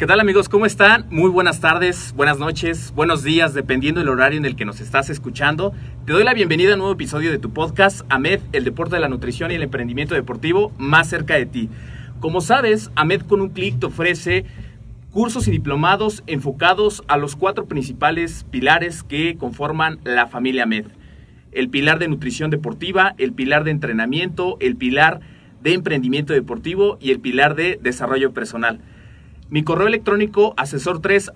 ¿Qué tal amigos? ¿Cómo están? Muy buenas tardes, buenas noches, buenos días, dependiendo del horario en el que nos estás escuchando. Te doy la bienvenida a un nuevo episodio de tu podcast, AMED, el deporte de la nutrición y el emprendimiento deportivo más cerca de ti. Como sabes, AMED con un clic te ofrece cursos y diplomados enfocados a los cuatro principales pilares que conforman la familia AMED. El pilar de nutrición deportiva, el pilar de entrenamiento, el pilar de emprendimiento deportivo y el pilar de desarrollo personal. Mi correo electrónico asesor3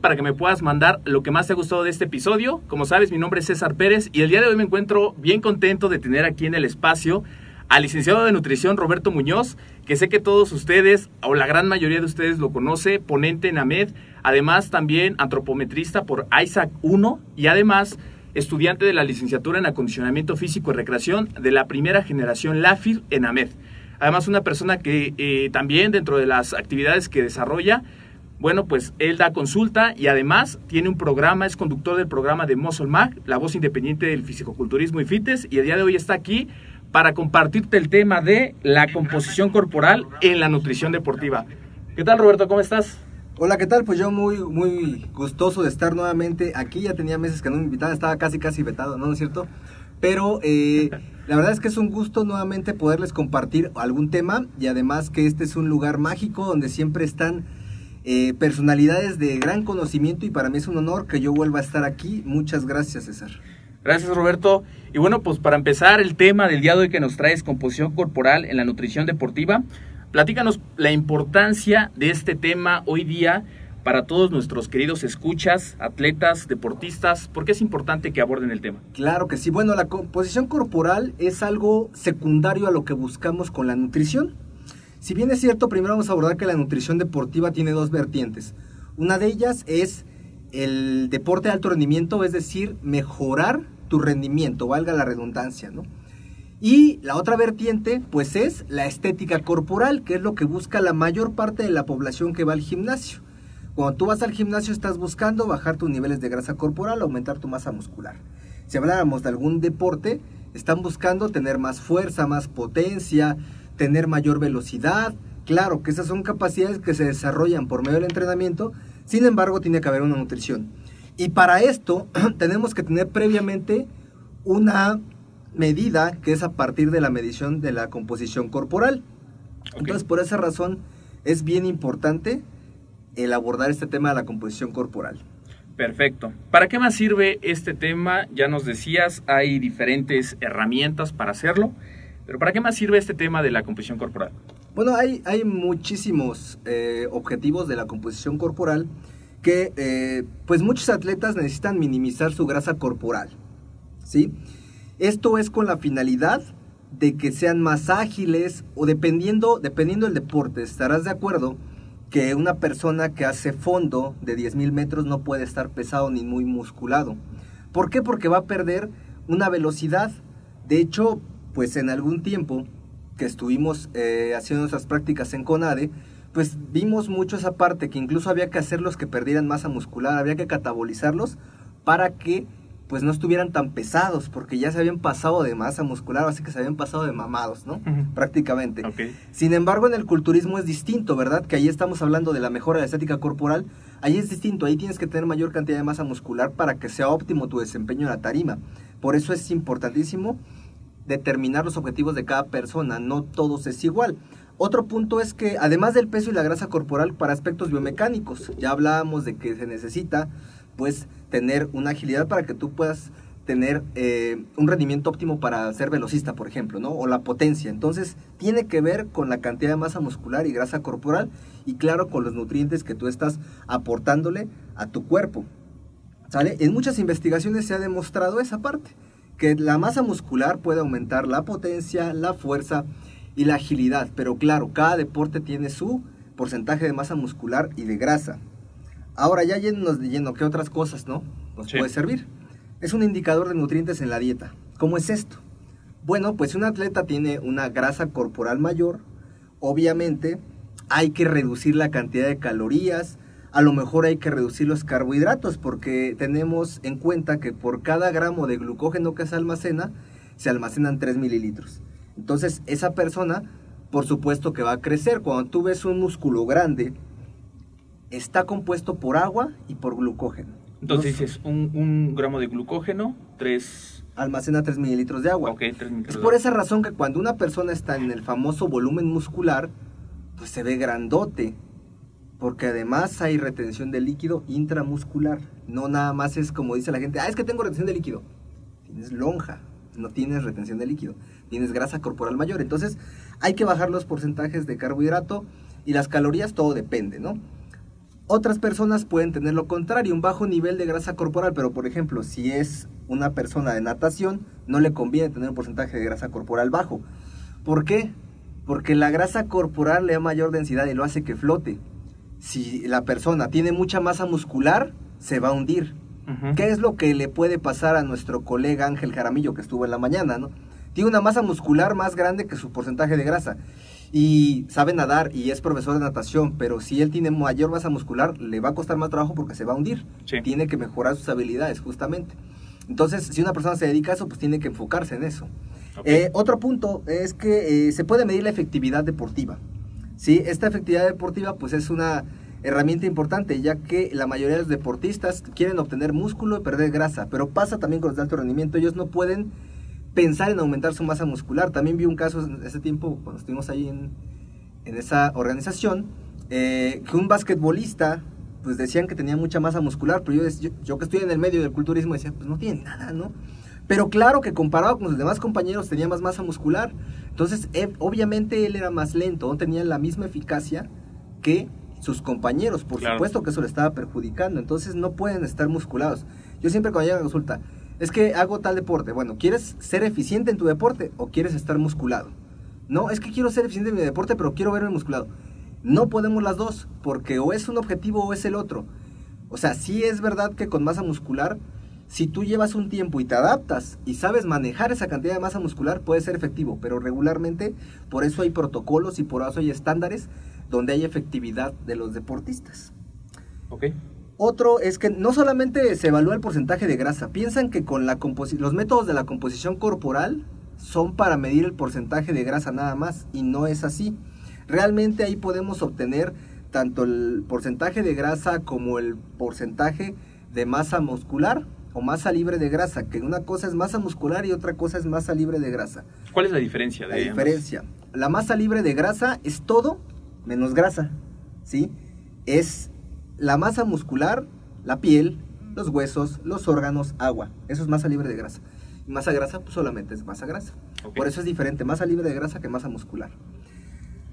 para que me puedas mandar lo que más te ha gustado de este episodio. Como sabes, mi nombre es César Pérez y el día de hoy me encuentro bien contento de tener aquí en el espacio al licenciado de nutrición Roberto Muñoz, que sé que todos ustedes, o la gran mayoría de ustedes lo conoce, ponente en AMED, además también antropometrista por Isaac 1 y además estudiante de la licenciatura en acondicionamiento físico y recreación de la primera generación LAFIR en AMED. Además, una persona que eh, también dentro de las actividades que desarrolla, bueno, pues él da consulta y además tiene un programa, es conductor del programa de Muscle Mag, la voz independiente del fisicoculturismo y fitness, y el día de hoy está aquí para compartirte el tema de la composición corporal en la nutrición deportiva. ¿Qué tal, Roberto? ¿Cómo estás? Hola, ¿qué tal? Pues yo muy, muy gustoso de estar nuevamente aquí. Ya tenía meses que no me invitaban, estaba casi, casi vetado, ¿no, ¿No es cierto? Pero eh, la verdad es que es un gusto nuevamente poderles compartir algún tema y además que este es un lugar mágico donde siempre están eh, personalidades de gran conocimiento y para mí es un honor que yo vuelva a estar aquí. Muchas gracias, César. Gracias, Roberto. Y bueno, pues para empezar el tema del día de hoy que nos trae es composición corporal en la nutrición deportiva, platícanos la importancia de este tema hoy día para todos nuestros queridos escuchas, atletas, deportistas? ¿Por qué es importante que aborden el tema? Claro que sí. Bueno, la composición corporal es algo secundario a lo que buscamos con la nutrición. Si bien es cierto, primero vamos a abordar que la nutrición deportiva tiene dos vertientes. Una de ellas es el deporte de alto rendimiento, es decir, mejorar tu rendimiento, valga la redundancia, ¿no? Y la otra vertiente, pues es la estética corporal, que es lo que busca la mayor parte de la población que va al gimnasio. Cuando tú vas al gimnasio estás buscando bajar tus niveles de grasa corporal, aumentar tu masa muscular. Si habláramos de algún deporte, están buscando tener más fuerza, más potencia, tener mayor velocidad. Claro que esas son capacidades que se desarrollan por medio del entrenamiento, sin embargo tiene que haber una nutrición. Y para esto tenemos que tener previamente una medida que es a partir de la medición de la composición corporal. Entonces por esa razón es bien importante el abordar este tema de la composición corporal. Perfecto. ¿Para qué más sirve este tema? Ya nos decías, hay diferentes herramientas para hacerlo, pero ¿para qué más sirve este tema de la composición corporal? Bueno, hay, hay muchísimos eh, objetivos de la composición corporal que eh, pues muchos atletas necesitan minimizar su grasa corporal. ¿sí? Esto es con la finalidad de que sean más ágiles o dependiendo, dependiendo del deporte, estarás de acuerdo que una persona que hace fondo de 10.000 metros no puede estar pesado ni muy musculado. ¿Por qué? Porque va a perder una velocidad. De hecho, pues en algún tiempo que estuvimos eh, haciendo nuestras prácticas en CONADE, pues vimos mucho esa parte que incluso había que hacerlos que perdieran masa muscular, había que catabolizarlos para que pues no estuvieran tan pesados, porque ya se habían pasado de masa muscular, así que se habían pasado de mamados, ¿no? Prácticamente. Sin embargo, en el culturismo es distinto, ¿verdad? Que ahí estamos hablando de la mejora de la estética corporal. Ahí es distinto, ahí tienes que tener mayor cantidad de masa muscular para que sea óptimo tu desempeño en la tarima. Por eso es importantísimo determinar los objetivos de cada persona, no todos es igual. Otro punto es que además del peso y la grasa corporal para aspectos biomecánicos, ya hablábamos de que se necesita pues tener una agilidad para que tú puedas tener eh, un rendimiento óptimo para ser velocista, por ejemplo, ¿no? O la potencia. Entonces, tiene que ver con la cantidad de masa muscular y grasa corporal y claro, con los nutrientes que tú estás aportándole a tu cuerpo. ¿Sale? En muchas investigaciones se ha demostrado esa parte, que la masa muscular puede aumentar la potencia, la fuerza y la agilidad, pero claro, cada deporte tiene su porcentaje de masa muscular y de grasa. Ahora ya yéndonos de lleno, ¿qué otras cosas, no? Nos Sí. puede servir. Es un indicador de nutrientes en la dieta. ¿Cómo es esto? Bueno, pues si un atleta tiene una grasa corporal mayor, obviamente hay que reducir la cantidad de calorías, a lo mejor hay que reducir los carbohidratos porque tenemos en cuenta que por cada gramo de glucógeno que se almacena, se almacenan 3 mililitros. Entonces esa persona, por supuesto que va a crecer. Cuando tú ves un músculo grande, está compuesto por agua y por glucógeno. Entonces dices, un, un gramo de glucógeno, tres... almacena 3 mililitros de agua. Ok, tres litros Es por esa razón que cuando una persona está en el famoso volumen muscular, pues se ve grandote. Porque además hay retención de líquido intramuscular. No nada más es como dice la gente, ah, es que tengo retención de líquido. Tienes lonja, no tienes retención de líquido. Tienes grasa corporal mayor. Entonces hay que bajar los porcentajes de carbohidrato y las calorías, todo depende, ¿no? Otras personas pueden tener lo contrario, un bajo nivel de grasa corporal, pero por ejemplo, si es una persona de natación, no le conviene tener un porcentaje de grasa corporal bajo. ¿Por qué? Porque la grasa corporal le da mayor densidad y lo hace que flote. Si la persona tiene mucha masa muscular, se va a hundir. ¿Qué es lo que le puede pasar a nuestro colega Ángel Jaramillo que estuvo en la mañana, no? Tiene una masa muscular más grande que su porcentaje de grasa y sabe nadar y es profesor de natación, pero si él tiene mayor masa muscular, le va a costar más trabajo porque se va a hundir. Sí. Tiene que mejorar sus habilidades, justamente. Entonces, si una persona se dedica a eso, pues tiene que enfocarse en eso. Eh, otro punto es que eh, se puede medir la efectividad deportiva. ¿sí? Esta efectividad deportiva pues es una herramienta importante ya que la mayoría de los deportistas quieren obtener músculo y perder grasa, pero pasa también con los de alto rendimiento, ellos no pueden pensar en aumentar su masa muscular. También vi un caso ese tiempo cuando estuvimos ahí en, en esa organización, eh, que un basquetbolista pues decían que tenía mucha masa muscular, pero yo, yo, que estoy en el medio del culturismo decía, pues no tiene nada, ¿no? Pero claro que comparado con los demás compañeros tenía más masa muscular. Entonces, eh, obviamente él era más lento, no tenía la misma eficacia que sus compañeros. Por Claro. supuesto que eso le estaba perjudicando. Entonces, no pueden estar musculados. Yo siempre cuando llega a consulta, es que hago tal deporte. Bueno, ¿quieres ser eficiente en tu deporte o quieres estar musculado? No, es que quiero ser eficiente en mi deporte, pero quiero verme musculado. No podemos las dos, porque o es un objetivo o es el otro. O sea, sí es verdad que con masa muscular, si tú llevas un tiempo y te adaptas y sabes manejar esa cantidad de masa muscular, puede ser efectivo, pero regularmente por eso hay protocolos y por eso hay estándares donde hay efectividad de los deportistas. Ok. Otro es que no solamente se evalúa el porcentaje de grasa, piensan que con la los métodos de la composición corporal son para medir el porcentaje de grasa nada más y no es así. Realmente ahí podemos obtener tanto el porcentaje de grasa como el porcentaje de masa muscular o masa libre de grasa, que una cosa es masa muscular y otra cosa es masa libre de grasa. ¿Cuál es la diferencia de La diferencia. La masa libre de grasa es todo menos grasa, ¿sí? Es la masa muscular, la piel, los huesos, los órganos, agua. Eso es masa libre de grasa. Y masa grasa pues solamente es masa grasa. Por eso es diferente masa libre de grasa que masa muscular.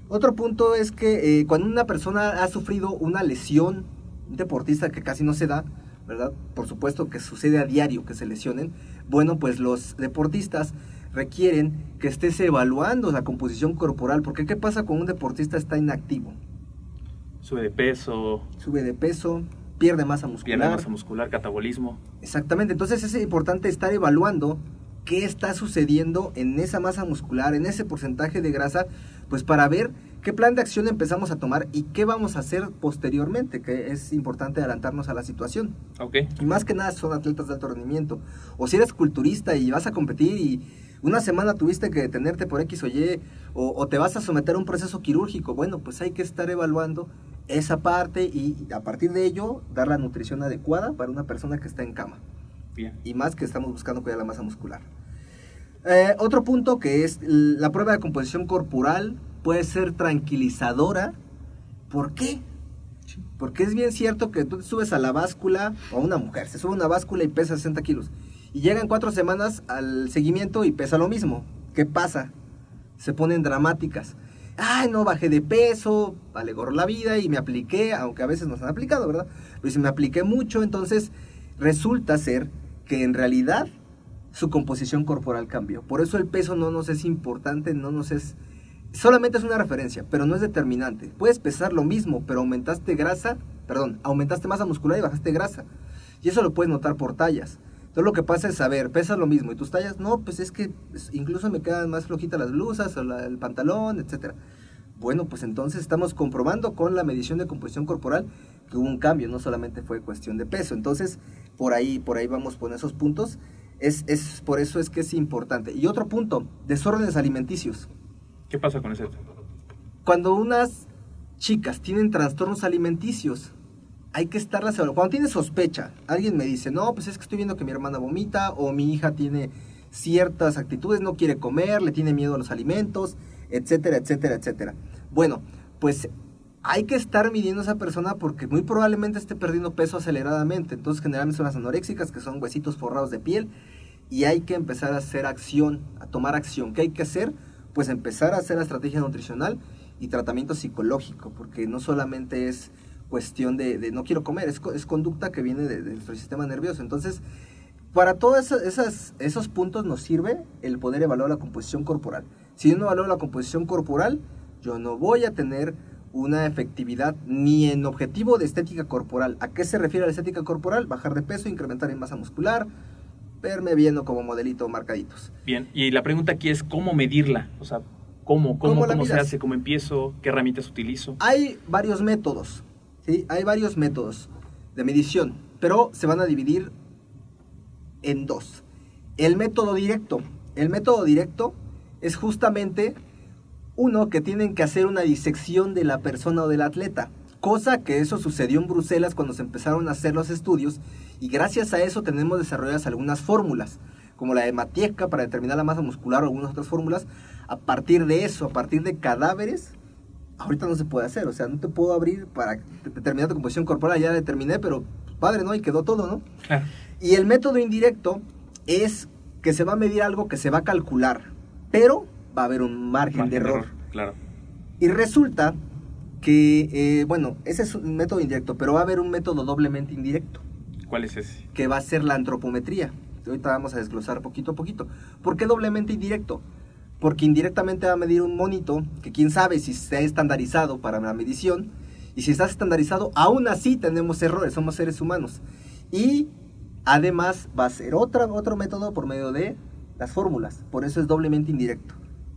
Otro punto es que eh, cuando una persona ha sufrido una lesión, un deportista que casi no se da, ¿verdad? Por supuesto que sucede a diario que se lesionen. Bueno, pues los deportistas requieren que estés evaluando la composición corporal, porque ¿qué pasa cuando un deportista está inactivo? Sube de peso, sube de peso, pierde masa muscular. pierde masa muscular, catabolismo. Exactamente, entonces es importante estar evaluando qué está sucediendo en esa masa muscular, en ese porcentaje de grasa, pues para ver qué plan de acción empezamos a tomar y qué vamos a hacer posteriormente, que es importante adelantarnos a la situación. Ok. Y más que nada son atletas de alto rendimiento. O si eres culturista y vas a competir y una semana tuviste que detenerte por X o Y, o, o te vas a someter a un proceso quirúrgico, bueno, pues hay que estar evaluando esa parte y a partir de ello dar la nutrición adecuada para una persona que está en cama. Bien. Y más que estamos buscando cuidar la masa muscular. Eh, otro punto que es la prueba de composición corporal puede ser tranquilizadora. ¿Por qué? Porque es bien cierto que tú te subes a la báscula, o una mujer, se sube a una báscula y pesa 60 kilos. Y llegan cuatro semanas al seguimiento y pesa lo mismo. ¿Qué pasa? Se ponen dramáticas. Ay, no bajé de peso, vale gorro la vida y me apliqué, aunque a veces nos han aplicado, ¿verdad? Pero si me apliqué mucho, entonces resulta ser que en realidad su composición corporal cambió. Por eso el peso no nos es importante, no nos es... Solamente es una referencia, pero no es determinante. Puedes pesar lo mismo, pero aumentaste grasa, perdón, aumentaste masa muscular y bajaste grasa. Y eso lo puedes notar por tallas. Entonces lo que pasa es saber, pesas lo mismo y tus tallas, no, pues es que incluso me quedan más flojitas las blusas o la- el pantalón, etcétera. Bueno, pues entonces estamos comprobando con la medición de composición corporal que hubo un cambio, no solamente fue cuestión de peso. Entonces, por ahí, por ahí vamos con esos puntos. Es, es, por eso es que es importante. Y otro punto, desórdenes alimenticios. ¿Qué pasa con ese? Cuando unas chicas tienen trastornos alimenticios, hay que estarlas. Cuando tienes sospecha, alguien me dice, no, pues es que estoy viendo que mi hermana vomita o mi hija tiene ciertas actitudes, no quiere comer, le tiene miedo a los alimentos, etcétera, etcétera, etcétera. Bueno, pues hay que estar midiendo a esa persona porque muy probablemente esté perdiendo peso aceleradamente. Entonces generalmente son las anoréxicas, que son huesitos forrados de piel, y hay que empezar a hacer acción, a tomar acción. ¿Qué hay que hacer? Pues empezar a hacer la estrategia nutricional y tratamiento psicológico, porque no solamente es cuestión de, de no quiero comer, es, es conducta que viene de, de nuestro sistema nervioso. Entonces, para todos esos, esas- esos puntos nos sirve el poder evaluar la composición corporal. Si yo no evalúo la composición corporal, yo no voy a tener una efectividad ni en objetivo de estética corporal. ¿A qué se refiere la estética corporal? Bajar de peso, incrementar en masa muscular, verme bien o como modelito marcaditos. Bien. Y la pregunta aquí es cómo medirla. O sea, ¿cómo, cómo, ¿Cómo cómo se hace? ¿Cómo empiezo? ¿Qué herramientas utilizo? Hay varios métodos, Hay varios métodos de medición, pero se van a dividir en dos. El método directo. El método directo es justamente uno que tienen que hacer una disección de la persona o del atleta. Cosa que eso sucedió en Bruselas cuando se empezaron a hacer los estudios y gracias a eso tenemos desarrolladas algunas fórmulas, como la de Matieska para determinar la masa muscular o algunas otras fórmulas. A partir de eso, a partir de cadáveres, ahorita no se puede hacer, o sea, no te puedo abrir para determinar tu composición corporal, ya la determiné, pero padre, ¿no? Y quedó todo, ¿no? Claro. Y el método indirecto es que se va a medir algo que se va a calcular, pero va a haber un margen, Margen de error. Claro. Y resulta que, eh, bueno, ese es un método indirecto, pero va a haber un método doblemente indirecto, ¿Cuál es ese? que va a ser la antropometría. Ahorita vamos a desglosar poquito a poquito. ¿Por qué doblemente indirecto? Porque indirectamente va a medir un monito que quién sabe si está estandarizado para la medición. Y si está estandarizado, aún así tenemos errores, somos seres humanos. Y además va a ser otra, otro método por medio de las fórmulas. Por eso es doblemente indirecto.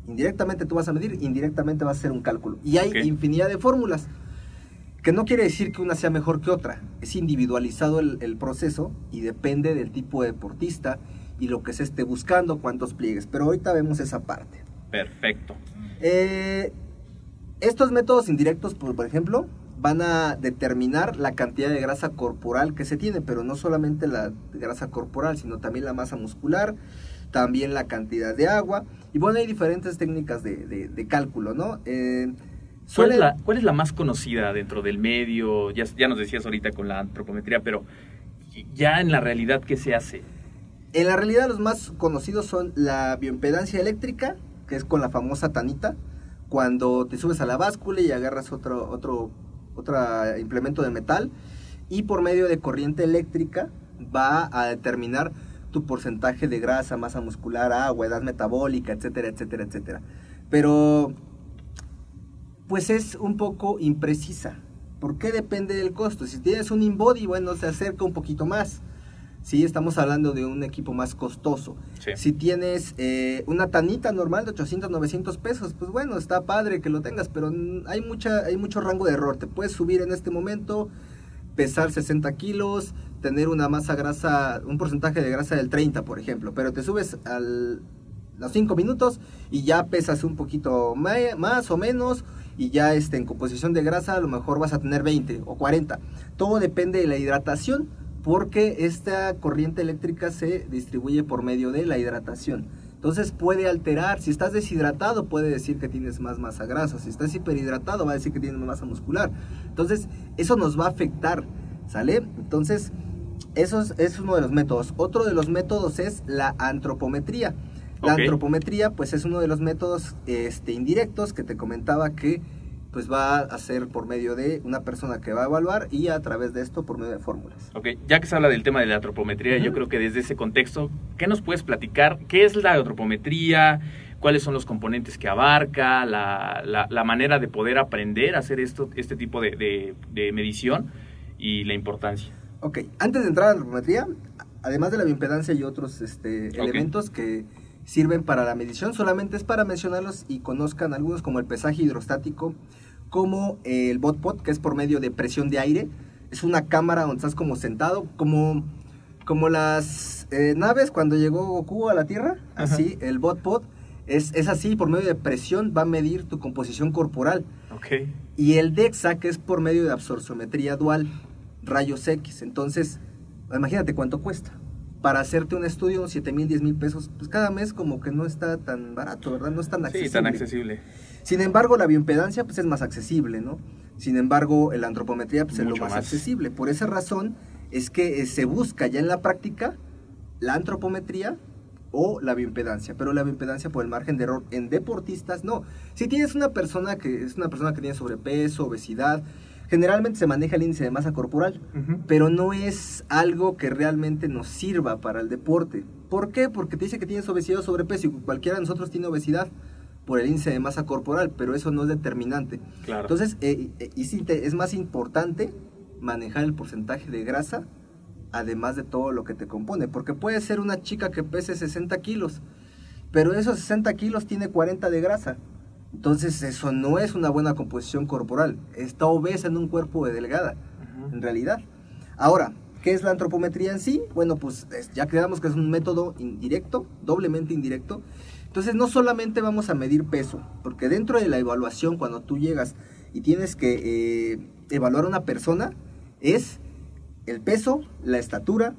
Indirectamente tú vas a medir, indirectamente vas a hacer un cálculo. Y hay infinidad de fórmulas. Que no quiere decir que una sea mejor que otra. Es individualizado el, el proceso y depende del tipo de deportista y lo que se esté buscando, cuántos pliegues. Pero ahorita vemos esa parte. Perfecto. Eh, estos métodos indirectos, por, por ejemplo, van a determinar la cantidad de grasa corporal que se tiene, pero no solamente la grasa corporal, sino también la masa muscular, también la cantidad de agua. Y bueno, hay diferentes técnicas de, de- de cálculo, ¿no? Eh, ¿Cuál es, la, ¿Cuál es la más conocida dentro del medio? Ya, ya nos decías ahorita con la antropometría, pero ya en la realidad, ¿qué se hace? En la realidad los más conocidos son la bioimpedancia eléctrica, que es con la famosa tanita, cuando te subes a la báscula y agarras otro, otro, otro implemento de metal, y por medio de corriente eléctrica va a determinar tu porcentaje de grasa, masa muscular, agua, edad metabólica, etcétera, etcétera, etcétera. Pero, pues es un poco imprecisa, ¿Por qué depende del costo? Si tienes un InBody, bueno, se acerca un poquito más. Sí, estamos hablando de un equipo más costoso. Sí. Si tienes eh, una tanita normal de 800, 900 pesos, pues bueno, está padre que lo tengas, pero hay, mucha, hay mucho rango de error. Te puedes subir en este momento, pesar 60 kilos, tener una masa grasa, un porcentaje de grasa del 30, por ejemplo, pero te subes al los 5 minutos y ya pesas un poquito más o menos y ya este, en composición de grasa a lo mejor vas a tener 20 o 40. Todo depende de la hidratación porque esta corriente eléctrica se distribuye por medio de la hidratación. Entonces puede alterar, si estás deshidratado puede decir que tienes más masa grasa, si estás hiperhidratado va a decir que tienes más masa muscular. Entonces eso nos va a afectar, ¿sale? Entonces eso es, es uno de los métodos. Otro de los métodos es la antropometría. La antropometría, pues es uno de los métodos este, indirectos que te comentaba que pues va a ser por medio de una persona que va a evaluar y a través de esto por medio de fórmulas. Ok, ya que se habla del tema de la antropometría, yo creo que desde ese contexto, ¿qué nos puedes platicar? ¿Qué es la antropometría? ¿Cuáles son los componentes que abarca? La, la- la manera de poder aprender a hacer esto, este tipo de, de- de medición y la importancia. Ok, antes de entrar a la antropometría, además de la bioimpedancia y otros este, elementos que sirven para la medición, solamente es para mencionarlos y conozcan algunos como el pesaje hidrostático, como el botpot, que es por medio de presión de aire. Es una cámara donde estás como sentado, como, como las eh, naves cuando llegó Goku a la Tierra. Ajá. Así, el botpot es, es así, por medio de presión va a medir tu composición corporal. Ok, Y el DEXA, que es por medio de absorciometría dual, rayos X. Entonces, imagínate cuánto cuesta. Para hacerte un estudio, 7 mil, 10 mil pesos, pues cada mes como que no está tan barato, ¿verdad? No es tan sí, accesible. tan accesible. Sin embargo, la bioimpedancia pues es más accesible, ¿no? Sin embargo, la antropometría pues es lo más. accesible. Por esa razón es que eh, se busca ya en la práctica la antropometría o la bioimpedancia, pero la bioimpedancia por el margen de error en deportistas no. Si tienes una persona que es una persona que tiene sobrepeso, obesidad, generalmente se maneja el índice de masa corporal, pero no es algo que realmente nos sirva para el deporte. ¿Por qué? Porque te dice que tienes obesidad o sobrepeso y cualquiera de nosotros tiene obesidad por el índice de masa corporal, pero eso no es determinante. Claro. Entonces, eh, eh, es más importante manejar el porcentaje de grasa, además de todo lo que te compone, porque puede ser una chica que pese 60 kilos, pero esos 60 kilos tiene 40 de grasa. Entonces, eso no es una buena composición corporal. Está obesa en un cuerpo de delgada, en realidad. Ahora, ¿qué es la antropometría en sí? Bueno, pues es- ya quedamos que es un método indirecto, doblemente indirecto. Entonces, no solamente vamos a medir peso, porque dentro de la evaluación, cuando tú llegas y tienes que eh, evaluar a una persona, es el peso, la estatura,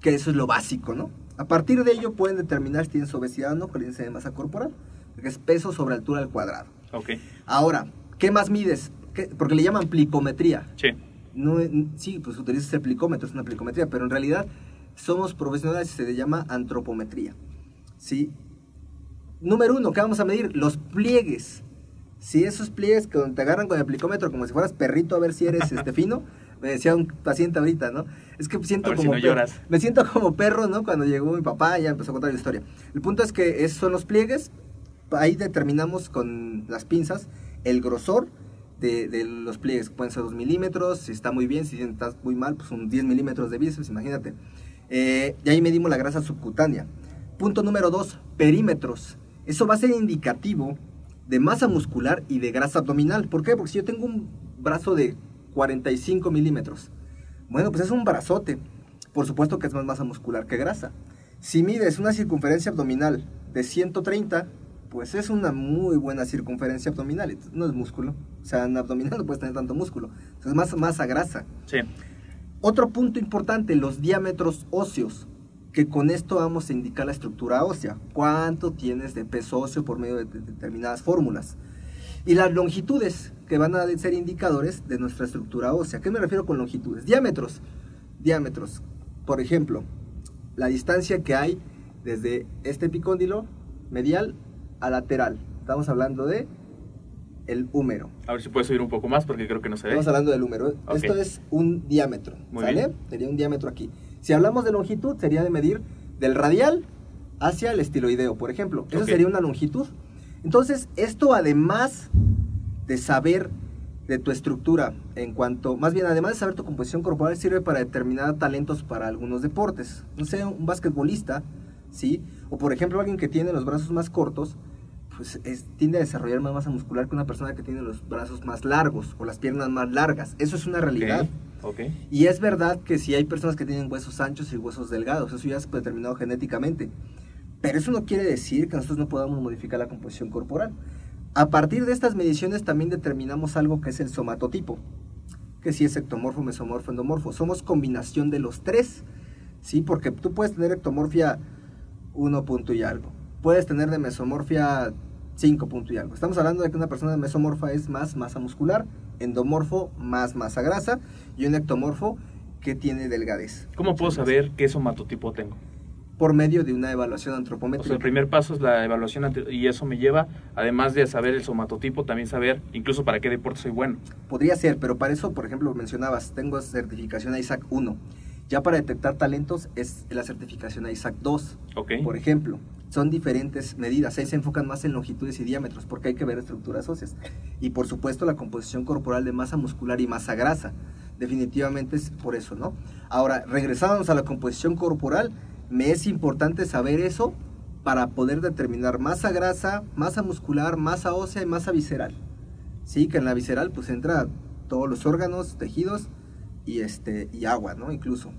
que eso es lo básico, ¿no? A partir de ello pueden determinar si tienes obesidad o no con el índice de masa corporal, que es peso sobre altura al cuadrado. Ok, Ahora, ¿qué más mides? ¿Qué? Porque le llaman plicometría. sí. No, sí, pues utilizas el plicómetro, es una plicometría, pero en realidad somos profesionales y se le llama antropometría. ¿Sí? Número uno, ¿qué vamos a medir? Los pliegues. Si esos pliegues que te agarran con el plicómetro como si fueras perrito a ver si eres este fino, me decía un paciente ahorita, ¿no? Es que siento A ver si como no lloras. me siento como perro, ¿no? Cuando llegó mi papá ya empezó a contar la historia. El punto es que esos son los pliegues, ahí determinamos con las pinzas el grosor de, de los pliegues, pueden ser 2 milímetros, si está muy bien, si estás muy mal, pues un 10 milímetros de bíceps, imagínate. Eh, y ahí medimos la grasa subcutánea. Punto número 2, perímetros. Eso va a ser indicativo de masa muscular y de grasa abdominal. ¿Por qué? Porque si yo tengo un brazo de 45 milímetros, bueno, pues es un brazote. Por supuesto que es más masa muscular que grasa. Si mides una circunferencia abdominal de 130, pues es una muy buena circunferencia abdominal. No es músculo. O sea, en abdominal no puedes tener tanto músculo. Entonces, es más masa grasa. Sí, Otro punto importante, los diámetros óseos, que con esto vamos a indicar la estructura ósea, cuánto tienes de peso óseo por medio de, de determinadas fórmulas. Y las longitudes, que van a ser indicadores de nuestra estructura ósea. ¿A qué me refiero con longitudes? Diámetros. Diámetros. Por ejemplo, la distancia que hay desde este epicóndilo medial a lateral. Estamos hablando de el húmero. a ver si puedes subir un poco más porque creo que no se ve. Estamos hablando del número. Ok. Esto es un diámetro. Muy ¿Sale? bien. Sería un diámetro aquí. Si hablamos de longitud, sería de medir del radial hacia el estiloideo, por ejemplo. Eso sería una longitud. Entonces, esto además de saber de tu estructura en cuanto, más bien además de saber tu composición corporal sirve para determinar talentos para algunos deportes. No sé, un basquetbolista, ¿sí? O por ejemplo alguien que tiene los brazos más cortos, pues es- tiende a desarrollar más masa muscular que una persona que tiene los brazos más largos o las piernas más largas. Eso es una realidad. Y es verdad que si hay personas que tienen huesos anchos y huesos delgados, eso ya es determinado genéticamente. Pero eso no quiere decir que nosotros no podamos modificar la composición corporal. A partir de estas mediciones también determinamos algo que es el somatotipo, que si es ectomorfo, mesomorfo, endomorfo. Somos combinación de los tres, ¿sí? Porque tú puedes tener ectomorfia 1 punto y algo. Puedes tener de mesomorfia 5 punto y algo. Estamos hablando de que una persona mesomorfa es más masa muscular, endomorfo más masa grasa y un ectomorfo que tiene delgadez. ¿Cómo puedo saber qué somatotipo tengo? Por medio de una evaluación O antropométrica. sea, el primer paso es la evaluación y eso me lleva, además de saber el somatotipo, también saber incluso para qué deporte soy bueno. Podría ser, pero para eso, por ejemplo, mencionabas, tengo certificación ISAC 1. Ya para detectar talentos es la certificación ISAC 2. Ok. Por ejemplo, son diferentes medidas. Ahí se enfocan más en longitudes y diámetros porque hay que ver estructuras óseas. Y por supuesto la composición corporal de masa muscular y masa grasa. Definitivamente es por eso, ¿no? Ahora, regresamos a la composición corporal, me es importante saber eso para poder determinar masa grasa, masa muscular, masa ósea y masa visceral. Sí, que en la visceral pues entra todos los órganos, tejidos y este y agua, ¿no? Incluso.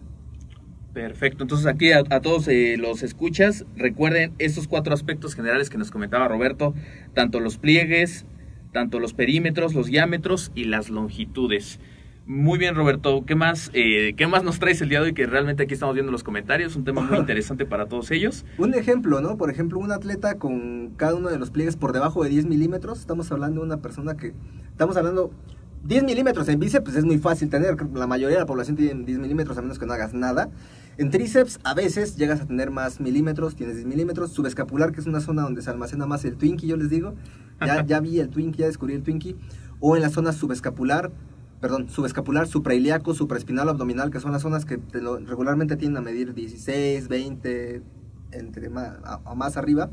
Perfecto, entonces aquí a, a todos eh, los escuchas, recuerden estos cuatro aspectos generales que nos comentaba Roberto, tanto los pliegues, tanto los perímetros, los diámetros y las longitudes. Muy bien, Roberto, ¿qué más, eh, ¿qué más nos traes el día de hoy? Que realmente aquí estamos viendo los comentarios, un tema muy interesante para todos ellos. Un ejemplo, ¿no? Por ejemplo, un atleta con cada uno de los pliegues por debajo de 10 milímetros, estamos hablando de una persona que, estamos hablando, 10 milímetros en bíceps pues es muy fácil tener, la mayoría de la población tiene 10 milímetros a menos que no hagas nada. En tríceps a veces llegas a tener más milímetros, tienes 10 milímetros, subescapular que es una zona donde se almacena más el Twinkie, yo les digo, ya, ya vi el Twinkie, ya descubrí el Twinkie, o en la zona subescapular, perdón, subescapular, suprailiaco, supraespinal, abdominal, que son las zonas que te lo- regularmente tienden a medir 16, 20, entre más, a, a más arriba.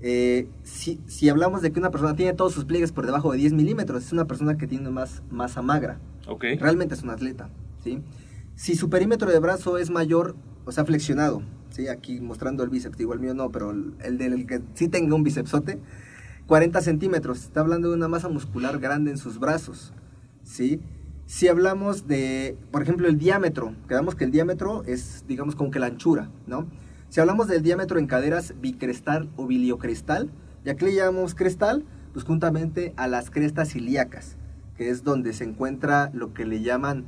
Eh, si, si hablamos de que una persona tiene todos sus pliegues por debajo de 10 milímetros, es una persona que tiene más masa magra. Ok. Realmente es un atleta, ¿sí? Si su perímetro de brazo es mayor, o sea, flexionado, ¿sí? Aquí mostrando el bíceps, digo el mío no, pero el, el del que sí tenga un bícepsote, 40 centímetros, está hablando de una masa muscular grande en sus brazos, ¿sí? Si hablamos de, por ejemplo, el diámetro, quedamos que el diámetro es, digamos, como que la anchura, ¿no? Si hablamos del diámetro en caderas bicrestal o biliocrestal, ya que le llamamos crestal, pues juntamente a las crestas ilíacas, que es donde se encuentra lo que le llaman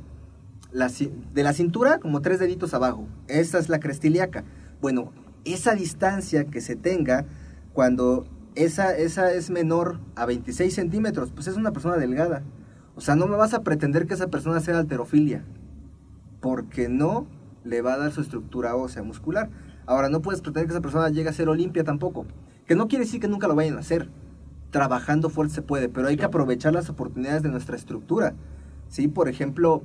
la de la cintura como tres deditos abajo. Esa es la cresta ilíaca. Bueno, esa distancia que se tenga cuando esa, esa es menor a 26 centímetros, pues es una persona delgada. O sea, no me vas a pretender que esa persona sea alterofilia, porque no le va a dar su estructura ósea muscular. Ahora, no puedes pretender que esa persona llegue a ser olimpia tampoco, que no quiere decir que nunca lo vayan a hacer. Trabajando fuerte se puede, pero hay que aprovechar las oportunidades de nuestra estructura. ¿sí? Por ejemplo,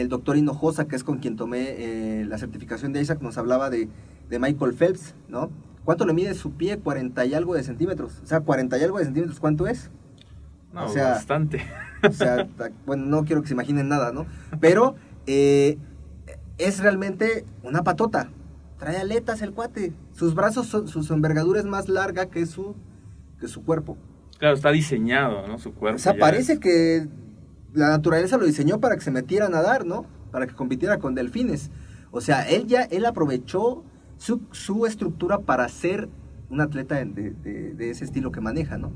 el doctor Hinojosa, que es con quien tomé eh, la certificación de Isaac, nos hablaba de, de Michael Phelps, ¿no? ¿Cuánto le mide su pie? 40 y algo de centímetros. O sea, 40 y algo de centímetros, ¿cuánto es? No, o sea, bastante. O sea, bueno, no quiero que se imaginen nada, ¿no? Pero eh, es realmente una patota. Trae aletas el cuate. Sus brazos, son, su, envergadura es más larga que su, que su cuerpo. Claro, está diseñado, ¿no? Su cuerpo. O sea, parece es- que la naturaleza lo diseñó para que se metiera a nadar, ¿no? Para que compitiera con delfines. O sea, él ya, él aprovechó su, su estructura para ser un atleta de, de- de ese estilo que maneja, ¿no?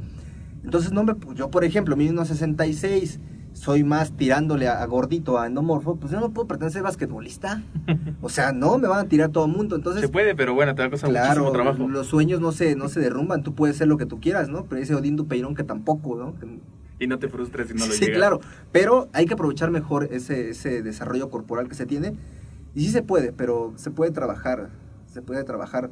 Entonces, no me, yo, por ejemplo, mido unos 66, soy más tirándole a, a gordito, a endomorfo, pues yo no puedo pretender ser basquetbolista. O sea, no, me van a tirar todo el mundo. Entonces, Se puede, pero bueno, te va a costar Claro, muchísimo trabajo. los sueños no se, no se derrumban, tú puedes ser lo que tú quieras, ¿no? Pero dice Odín Dupeirón que tampoco, ¿no? Que- Y no te frustres si no lo sí, llegas. claro, pero hay que aprovechar mejor ese, ese desarrollo corporal que se tiene. Y sí se puede, pero se puede trabajar, se puede trabajar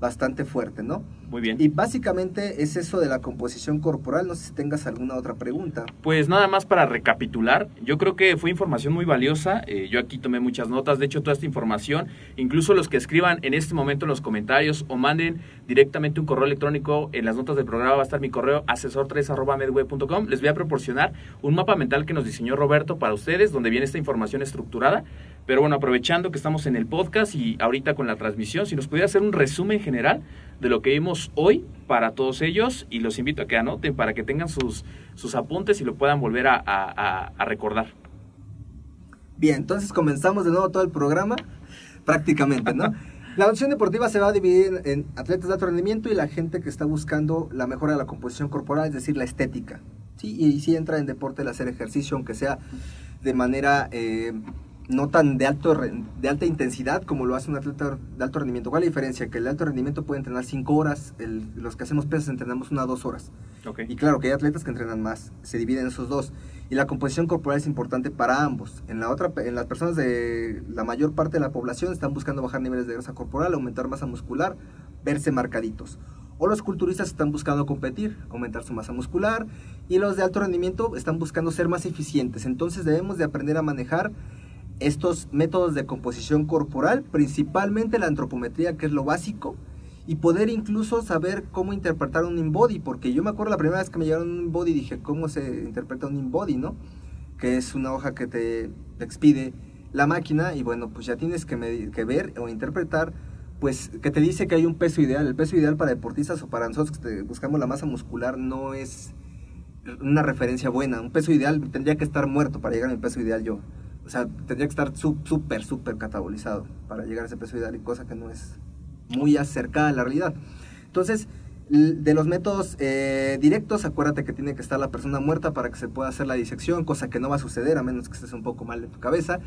bastante fuerte, ¿no? Muy bien. Y básicamente es eso de la composición corporal. No sé si tengas alguna otra pregunta. Pues nada más para recapitular, yo creo que fue información muy valiosa, eh, yo aquí tomé muchas notas, de hecho toda esta información, incluso los que escriban en este momento en los comentarios o manden directamente un correo electrónico, en las notas del programa va a estar mi correo asesor3.medweb.com, les voy a proporcionar un mapa mental que nos diseñó Roberto para ustedes, donde viene esta información estructurada, pero bueno, aprovechando que estamos en el podcast y ahorita con la transmisión, si nos pudiera hacer un resumen general de lo que vimos hoy para todos ellos y los invito a que anoten para que tengan sus, sus apuntes y lo puedan volver a, a- a recordar. Bien, entonces comenzamos de nuevo todo el programa, prácticamente, ¿no? La nutrición deportiva se va a dividir en, atletas de alto rendimiento y la gente que está buscando la mejora de la composición corporal, es decir, la estética. Sí, y sí entra en deporte el hacer ejercicio, aunque sea de manera eh, no tan de, alto, de alta intensidad como lo hace un atleta de alto rendimiento. ¿Cuál es la diferencia? Que el de alto rendimiento puede entrenar 5 horas, el- los que hacemos pesas entrenamos una o dos horas. Ok. Y claro que hay atletas que entrenan más, se dividen esos dos. Y la composición corporal es importante para ambos. En, la otra, en las personas de la mayor parte de la población están buscando bajar niveles de grasa corporal, aumentar masa muscular, verse marcaditos. O los culturistas están buscando competir, aumentar su masa muscular. Y los de alto rendimiento están buscando ser más eficientes. Entonces debemos de aprender a manejar estos métodos de composición corporal, principalmente la antropometría, que es lo básico, y poder incluso saber cómo interpretar un inbody, porque yo me acuerdo la primera vez que me llegaron un inbody dije, ¿cómo se interpreta un inbody, no? Que es una hoja que te, expide la máquina y bueno, pues ya tienes que, ver o interpretar, pues que te dice que hay un peso ideal. El peso ideal para deportistas o para nosotros que buscamos la masa muscular no es una referencia buena. Un peso ideal tendría que estar muerto para llegar a mi peso ideal yo. O sea, tendría que estar súper, súper catabolizado para llegar a ese peso ideal y cosa que no es muy acercada a la realidad. Entonces, de los métodos eh, directos, acuérdate que tiene que estar la persona muerta para que se pueda hacer la disección, cosa que no va a suceder a menos que estés un poco mal de tu cabeza.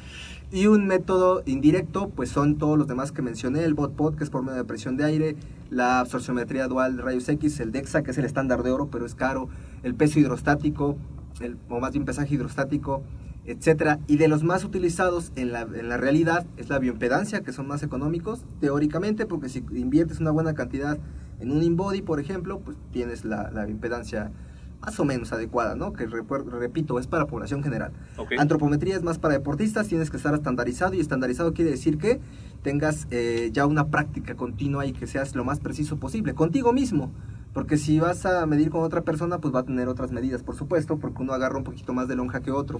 Y un método indirecto, pues son todos los demás que mencioné, el BotPod, que es por medio de presión de aire, la absorciometría dual de rayos X, el DEXA, que es el estándar de oro, pero es caro, el peso hidrostático, el, o más bien pesaje hidrostático, etcétera. Y de los más utilizados en la, en la realidad es la bioimpedancia, que son más económicos, teóricamente, porque si inviertes una buena cantidad en un InBody, por ejemplo, pues tienes la, la bioimpedancia más o menos adecuada, ¿no? Que repito, es para población general. Antropometría es más para deportistas, tienes que estar estandarizado y estandarizado quiere decir que tengas eh, ya una práctica continua y que seas lo más preciso posible, contigo mismo. Porque si vas a medir con otra persona, pues va a tener otras medidas, por supuesto, porque uno agarra un poquito más de lonja que otro.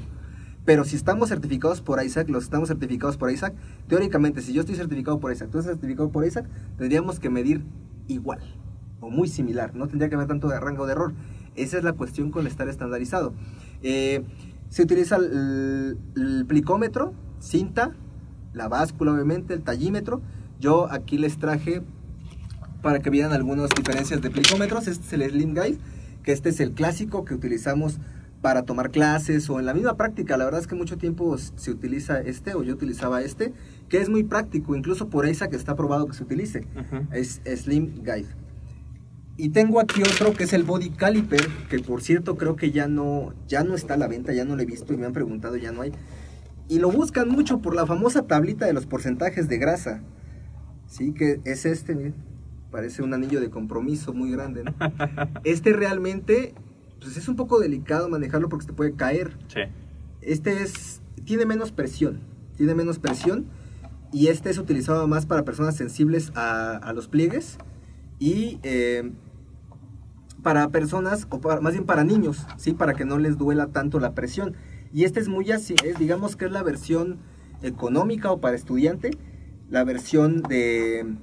Pero si estamos certificados por ISAC, los estamos certificados por ISAC, teóricamente, si yo estoy certificado por ISAC, tú estás certificado por ISAC, tendríamos que medir igual o muy similar. No tendría que haber tanto de rango de error. Esa es la cuestión con estar estandarizado. Eh, se utiliza el, el plicómetro, cinta, la báscula obviamente, el tallímetro. Yo aquí les traje para que vieran algunas diferencias de plicómetros. Este es el Slim Guide, que este es el clásico que utilizamos para tomar clases o en la misma práctica. La verdad es que mucho tiempo se utiliza este o yo utilizaba este, que es muy práctico, incluso por esa que está probado que se utilice. Es Slim Guide. Y tengo aquí otro que es el Body Caliper, que por cierto creo que ya no, ya no está a la venta, ya no lo he visto y me han preguntado, ya no hay. Y lo buscan mucho por la famosa tablita de los porcentajes de grasa. Sí, que es este, miren. Parece un anillo de compromiso muy grande, ¿no? Este realmente, pues es un poco delicado manejarlo porque se te puede caer. Sí. Este es, tiene menos presión, tiene menos presión y este es utilizado más para personas sensibles a, a los pliegues y eh, para personas, o para- más bien para niños, ¿sí? Para que no les duela tanto la presión. Y este es muy así, es, digamos que es la versión económica o para estudiante, la versión de,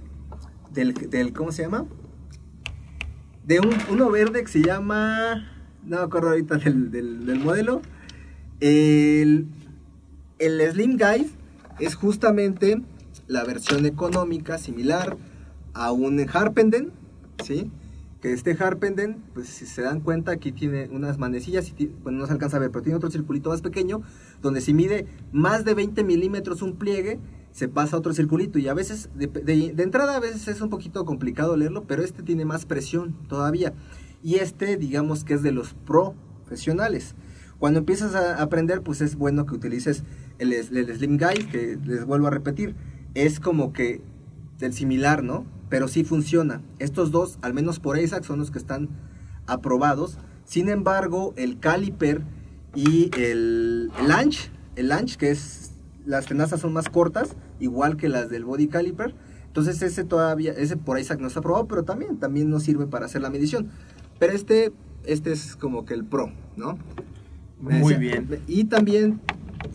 del, del ¿cómo se llama? De un, uno verde que se llama, no me acuerdo ahorita del, del, del modelo, el, el Slim Guide es justamente la versión económica similar a un Harpenden, ¿sí? Que este Harpenden, pues si se dan cuenta, aquí tiene unas manecillas, y bueno, no se alcanza a ver, pero tiene otro circulito más pequeño, donde si mide más de 20 milímetros un pliegue, se pasa a otro circulito, y a veces, de, de- de entrada a veces es un poquito complicado leerlo, pero este tiene más presión todavía. Y este, digamos que es de los profesionales. Cuando empiezas a aprender, pues es bueno que utilices el, el Slim Guide, que les vuelvo a repetir, es como que del similar, ¿no? pero sí funciona. Estos dos, al menos por ASAC, son los que están aprobados. Sin embargo, el caliper y el lunch, el lunch que es las tenazas son más cortas, igual que las del body caliper. Entonces ese todavía, ese por ISAC no está aprobado, pero también, también nos sirve para hacer la medición. Pero este, este es como que el pro, ¿no? Muy bien. Y también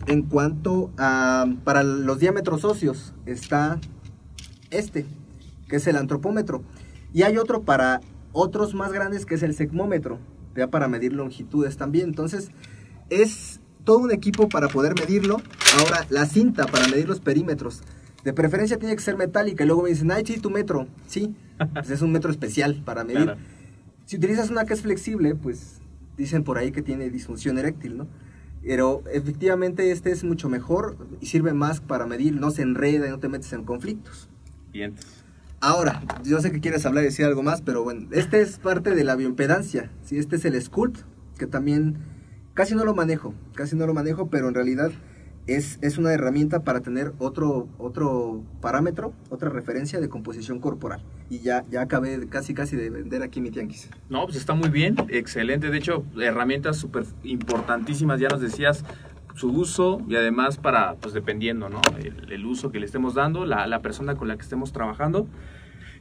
en cuanto a para los diámetros óseos está este, que es el antropómetro. Y hay otro para otros más grandes que es el segmómetro, ya para medir longitudes también. Entonces, es todo un equipo para poder medirlo. Ahora, la cinta para medir los perímetros. De preferencia tiene que ser metálica. Y luego me dicen, ay, sí, tu metro. Sí, pues es un metro especial para medir. Claro. Si utilizas una que es flexible, pues dicen por ahí que tiene disfunción eréctil, ¿no? Pero efectivamente este es mucho mejor y sirve más para medir, no se enreda y no te metes en conflictos. Bien. Ahora, yo sé que quieres hablar y decir algo más, pero bueno, este es parte de la bioimpedancia, ¿sí? Este es el Sculpt, que también casi no lo manejo, casi no lo manejo, pero en realidad es, es una herramienta para tener otro, otro parámetro, otra referencia de composición corporal. Y ya, ya acabé casi casi de vender aquí mi tianguis. No, pues está muy bien, excelente. De hecho, herramientas súper importantísimas, ya nos decías su uso y además para, pues dependiendo, ¿no? El, el uso que le estemos dando, la, la persona con la que estemos trabajando.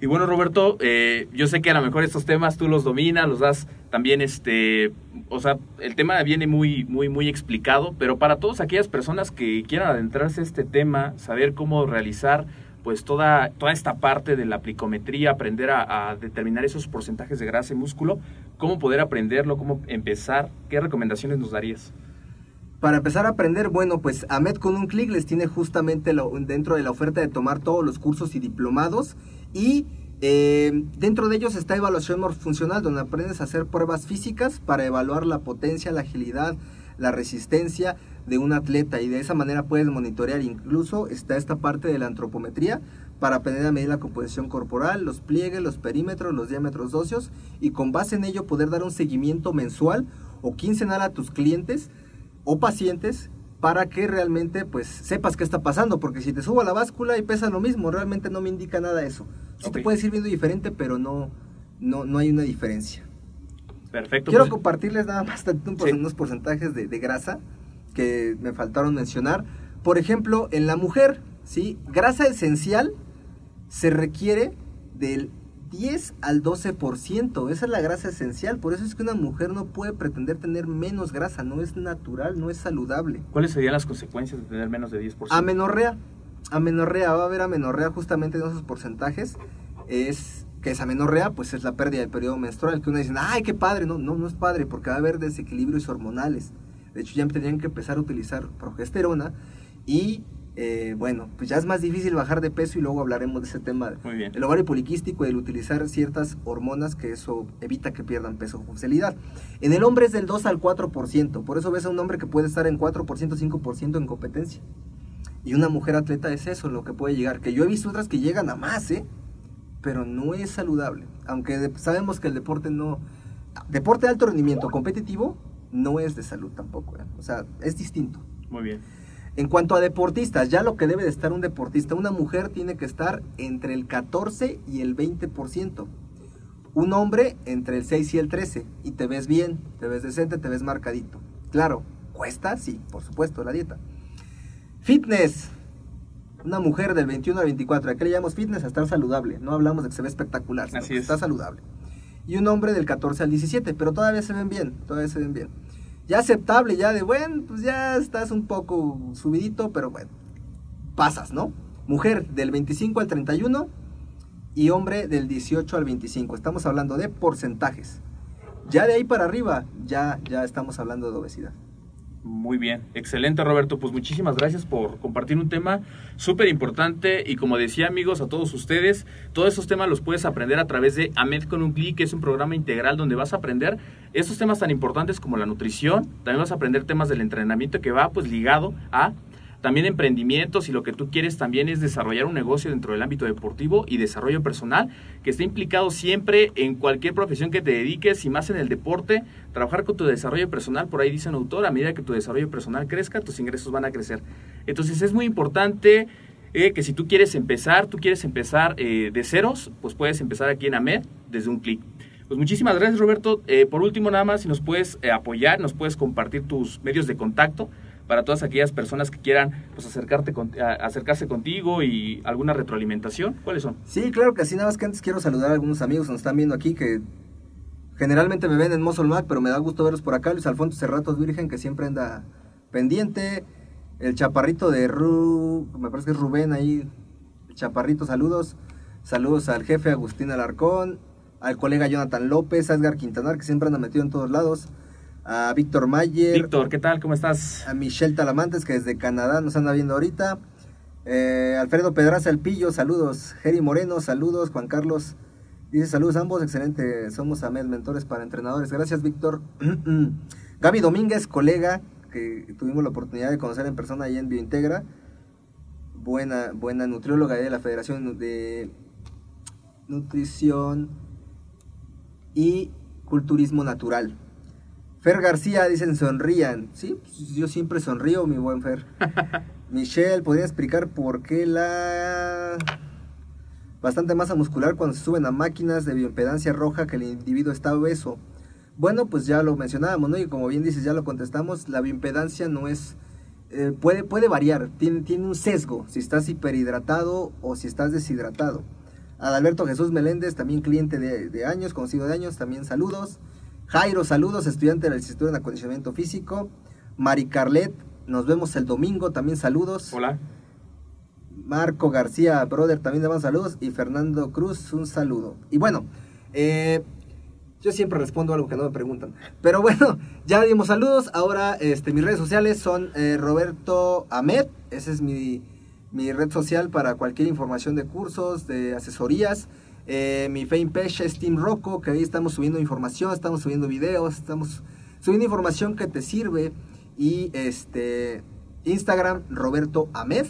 Y bueno, Roberto, eh, yo sé que a lo mejor estos temas tú los dominas, los das también, este, o sea, el tema viene muy, muy, muy explicado, pero para todas aquellas personas que quieran adentrarse a este tema, saber cómo realizar pues toda, toda esta parte de la plicometría, aprender a, determinar esos porcentajes de grasa y músculo, cómo poder aprenderlo, cómo empezar, ¿qué recomendaciones nos darías? Para empezar a aprender, bueno, pues AMED con un clic les tiene justamente dentro de la oferta de tomar todos los cursos y diplomados y eh, dentro de ellos está evaluación morfuncional donde aprendes a hacer pruebas físicas para evaluar la potencia, la agilidad, la resistencia de un atleta. Y de esa manera puedes monitorear. Incluso está esta parte de la antropometría para aprender a medir la composición corporal, los pliegues, los perímetros, los diámetros óseos. Y con base en ello poder dar un seguimiento mensual o quincenal a tus clientes o pacientes para que realmente pues sepas qué está pasando, porque si te subo a la báscula y pesa lo mismo, realmente no me indica nada eso. Sí te puedes ir viendo diferente, pero no, no, no hay una diferencia. Perfecto. Quiero pues, compartirles nada más un Sí. unos porcentajes de, de grasa que me faltaron mencionar. Por ejemplo, en la mujer, ¿sí? grasa esencial se requiere del 10 al 12%. Esa es la grasa esencial. Por eso es que una mujer no puede pretender tener menos grasa. No es natural, no es saludable. ¿Cuáles serían las consecuencias de tener menos de 10%? Amenorrea. Amenorrea, va a haber amenorrea justamente en esos porcentajes. Es que es amenorrea, pues es la pérdida del periodo menstrual. Que uno dice, ay, qué padre. No, no, no es padre porque va a haber desequilibrios hormonales. De hecho, ya tendrían que empezar a utilizar progesterona. Y eh, bueno, pues ya es más difícil bajar de peso y luego hablaremos de ese tema. Muy bien. El ovario poliquístico y el utilizar ciertas hormonas que eso evita que pierdan peso o funcionalidad. En el hombre es del 2 al 4%. Por eso ves a un hombre que puede estar en 4%, 5% en competencia. Y una mujer atleta es eso, lo que puede llegar. Que yo he visto otras que llegan a más, ¿eh? Pero no es saludable. Aunque sabemos que el deporte no... Deporte de alto rendimiento competitivo no es de salud tampoco, ¿eh? O sea, es distinto. Muy bien. En cuanto a deportistas, ya lo que debe de estar un deportista, una mujer tiene que estar entre el 14 y el 20%. Un hombre entre el 6 y el 13. Y te ves bien, te ves decente, te ves marcadito. Claro, cuesta, sí, por supuesto, la dieta. Fitness. Una mujer del 21 al 24. ¿A qué le llamamos fitness? A estar saludable. No hablamos de que se ve espectacular, sino Así que es. está saludable. Y un hombre del 14 al 17, pero todavía se ven bien, todavía se ven bien. Ya aceptable, ya de, bueno, pues ya estás un poco subidito, pero bueno, pasas, ¿no? Mujer del 25 al 31 y hombre del 18 al 25. Estamos hablando de porcentajes. Ya de ahí para arriba, ya, ya estamos hablando de obesidad. Muy bien, excelente Roberto, pues muchísimas gracias por compartir un tema súper importante y como decía amigos a todos ustedes, todos esos temas los puedes aprender a través de AMED con un clic, que es un programa integral donde vas a aprender estos temas tan importantes como la nutrición, también vas a aprender temas del entrenamiento que va pues ligado a también emprendimientos y lo que tú quieres también es desarrollar un negocio dentro del ámbito deportivo y desarrollo personal que esté implicado siempre en cualquier profesión que te dediques y más en el deporte, trabajar con tu desarrollo personal, por ahí dice un autor, a medida que tu desarrollo personal crezca, tus ingresos van a crecer. Entonces es muy importante eh, que si tú quieres empezar, tú quieres empezar eh, de ceros, pues puedes empezar aquí en AMED desde un clic. Pues muchísimas gracias Roberto. Eh, por último nada más, si nos puedes apoyar, nos puedes compartir tus medios de contacto para todas aquellas personas que quieran pues, acercarte con- a- acercarse contigo y alguna retroalimentación. ¿Cuáles son? Sí, claro que sí, nada más que antes quiero saludar a algunos amigos que nos están viendo aquí que generalmente me ven en Muscle Mac, pero me da gusto verlos por acá. Luis Alfonso Cerratos Virgen, que siempre anda pendiente. El chaparrito de Ru, me parece que es Rubén ahí. El chaparrito, saludos. Saludos al jefe Agustín Alarcón, al colega Jonathan López, a Edgar Quintanar, que siempre anda metido en todos lados. A Víctor Mayer. Víctor, ¿qué tal? ¿Cómo estás? A Michelle Talamantes, que desde Canadá nos anda viendo ahorita. Eh, Alfredo Pedraza El Pillo, saludos. Jerry Moreno, saludos. Juan Carlos dice saludos a ambos, excelente. Somos AMED, mentores para entrenadores. Gracias, Víctor. Gaby Domínguez, colega, que tuvimos la oportunidad de conocer en persona ahí en Biointegra. Buena, buena nutrióloga de la Federación de Nutrición y Culturismo Natural. Fer García, dicen sonrían. Sí, pues, yo siempre sonrío, mi buen Fer. Michelle, ¿podría explicar por qué la bastante masa muscular cuando se suben a máquinas de bioimpedancia roja que el individuo está obeso? Bueno, pues ya lo mencionábamos, ¿no? Y como bien dices, ya lo contestamos, la bioimpedancia no es... eh, puede, puede variar, tiene, tiene un sesgo, si estás hiperhidratado o si estás deshidratado. Adalberto Jesús Meléndez, también cliente de, de años, conocido de años, también saludos. Jairo, saludos, estudiante del Instituto de Acondicionamiento Físico. Mari Carlet, nos vemos el domingo, también saludos. Hola. Marco García, brother, también le mando saludos. Y Fernando Cruz, un saludo. Y bueno, eh, yo siempre respondo algo que no me preguntan. Pero bueno, ya dimos saludos. Ahora este, mis redes sociales son eh, Roberto Ahmed. Esa es mi, mi red social para cualquier información de cursos, de asesorías. Eh, mi fanpage es Team Rocco, que ahí estamos subiendo información, estamos subiendo videos, estamos subiendo información que te sirve. Y este Instagram, Roberto Ahmed.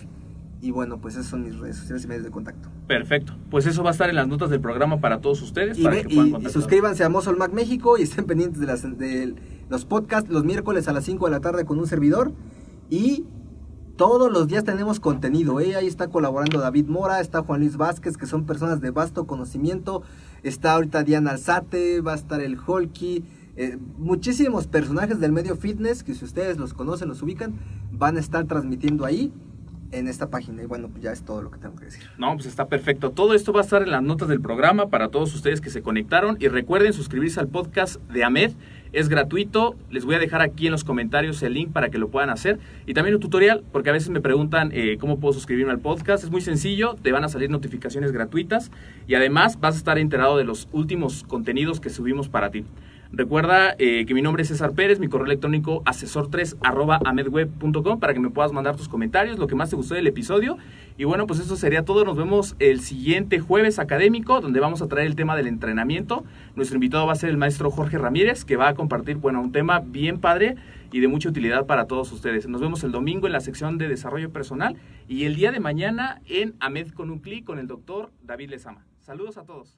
Y bueno, pues esas son mis redes sociales y medios de contacto. Perfecto. Pues eso va a estar en las notas del programa para todos ustedes. Y, para ve- que puedan y- suscríbanse a Muscle Mac México y estén pendientes de, las, de los podcasts los miércoles a las 5 de la tarde con un servidor. Y todos los días tenemos contenido. ¿eh? Ahí está colaborando David Mora, está Juan Luis Vázquez, que son personas de vasto conocimiento. Está ahorita Diana Alzate, va a estar el Holky. eh, muchísimos personajes del medio fitness que si ustedes los conocen, los ubican, van a estar transmitiendo ahí en esta página. Y bueno, ya es todo lo que tengo que decir. No, pues está perfecto. Todo esto va a estar en las notas del programa para todos ustedes que se conectaron. Y recuerden suscribirse al podcast de AMED. Es gratuito. Les voy a dejar aquí en los comentarios el link para que lo puedan hacer. Y también un tutorial, porque a veces me preguntan eh, cómo puedo suscribirme al podcast. Es muy sencillo. Te van a salir notificaciones gratuitas. Y además vas a estar enterado de los últimos contenidos que subimos para ti. Recuerda eh, que mi nombre es César Pérez, mi correo electrónico asesor3 arroba amedweb.com para que me puedas mandar tus comentarios, lo que más te gustó del episodio. Y bueno, pues eso sería todo. Nos vemos el siguiente jueves académico, donde vamos a traer el tema del entrenamiento. Nuestro invitado va a ser el maestro Jorge Ramírez, que va a compartir, bueno, un tema bien padre y de mucha utilidad para todos ustedes. Nos vemos el domingo en la sección de desarrollo personal y el día de mañana en AMED con un clic con el doctor David Lezama. Saludos a todos.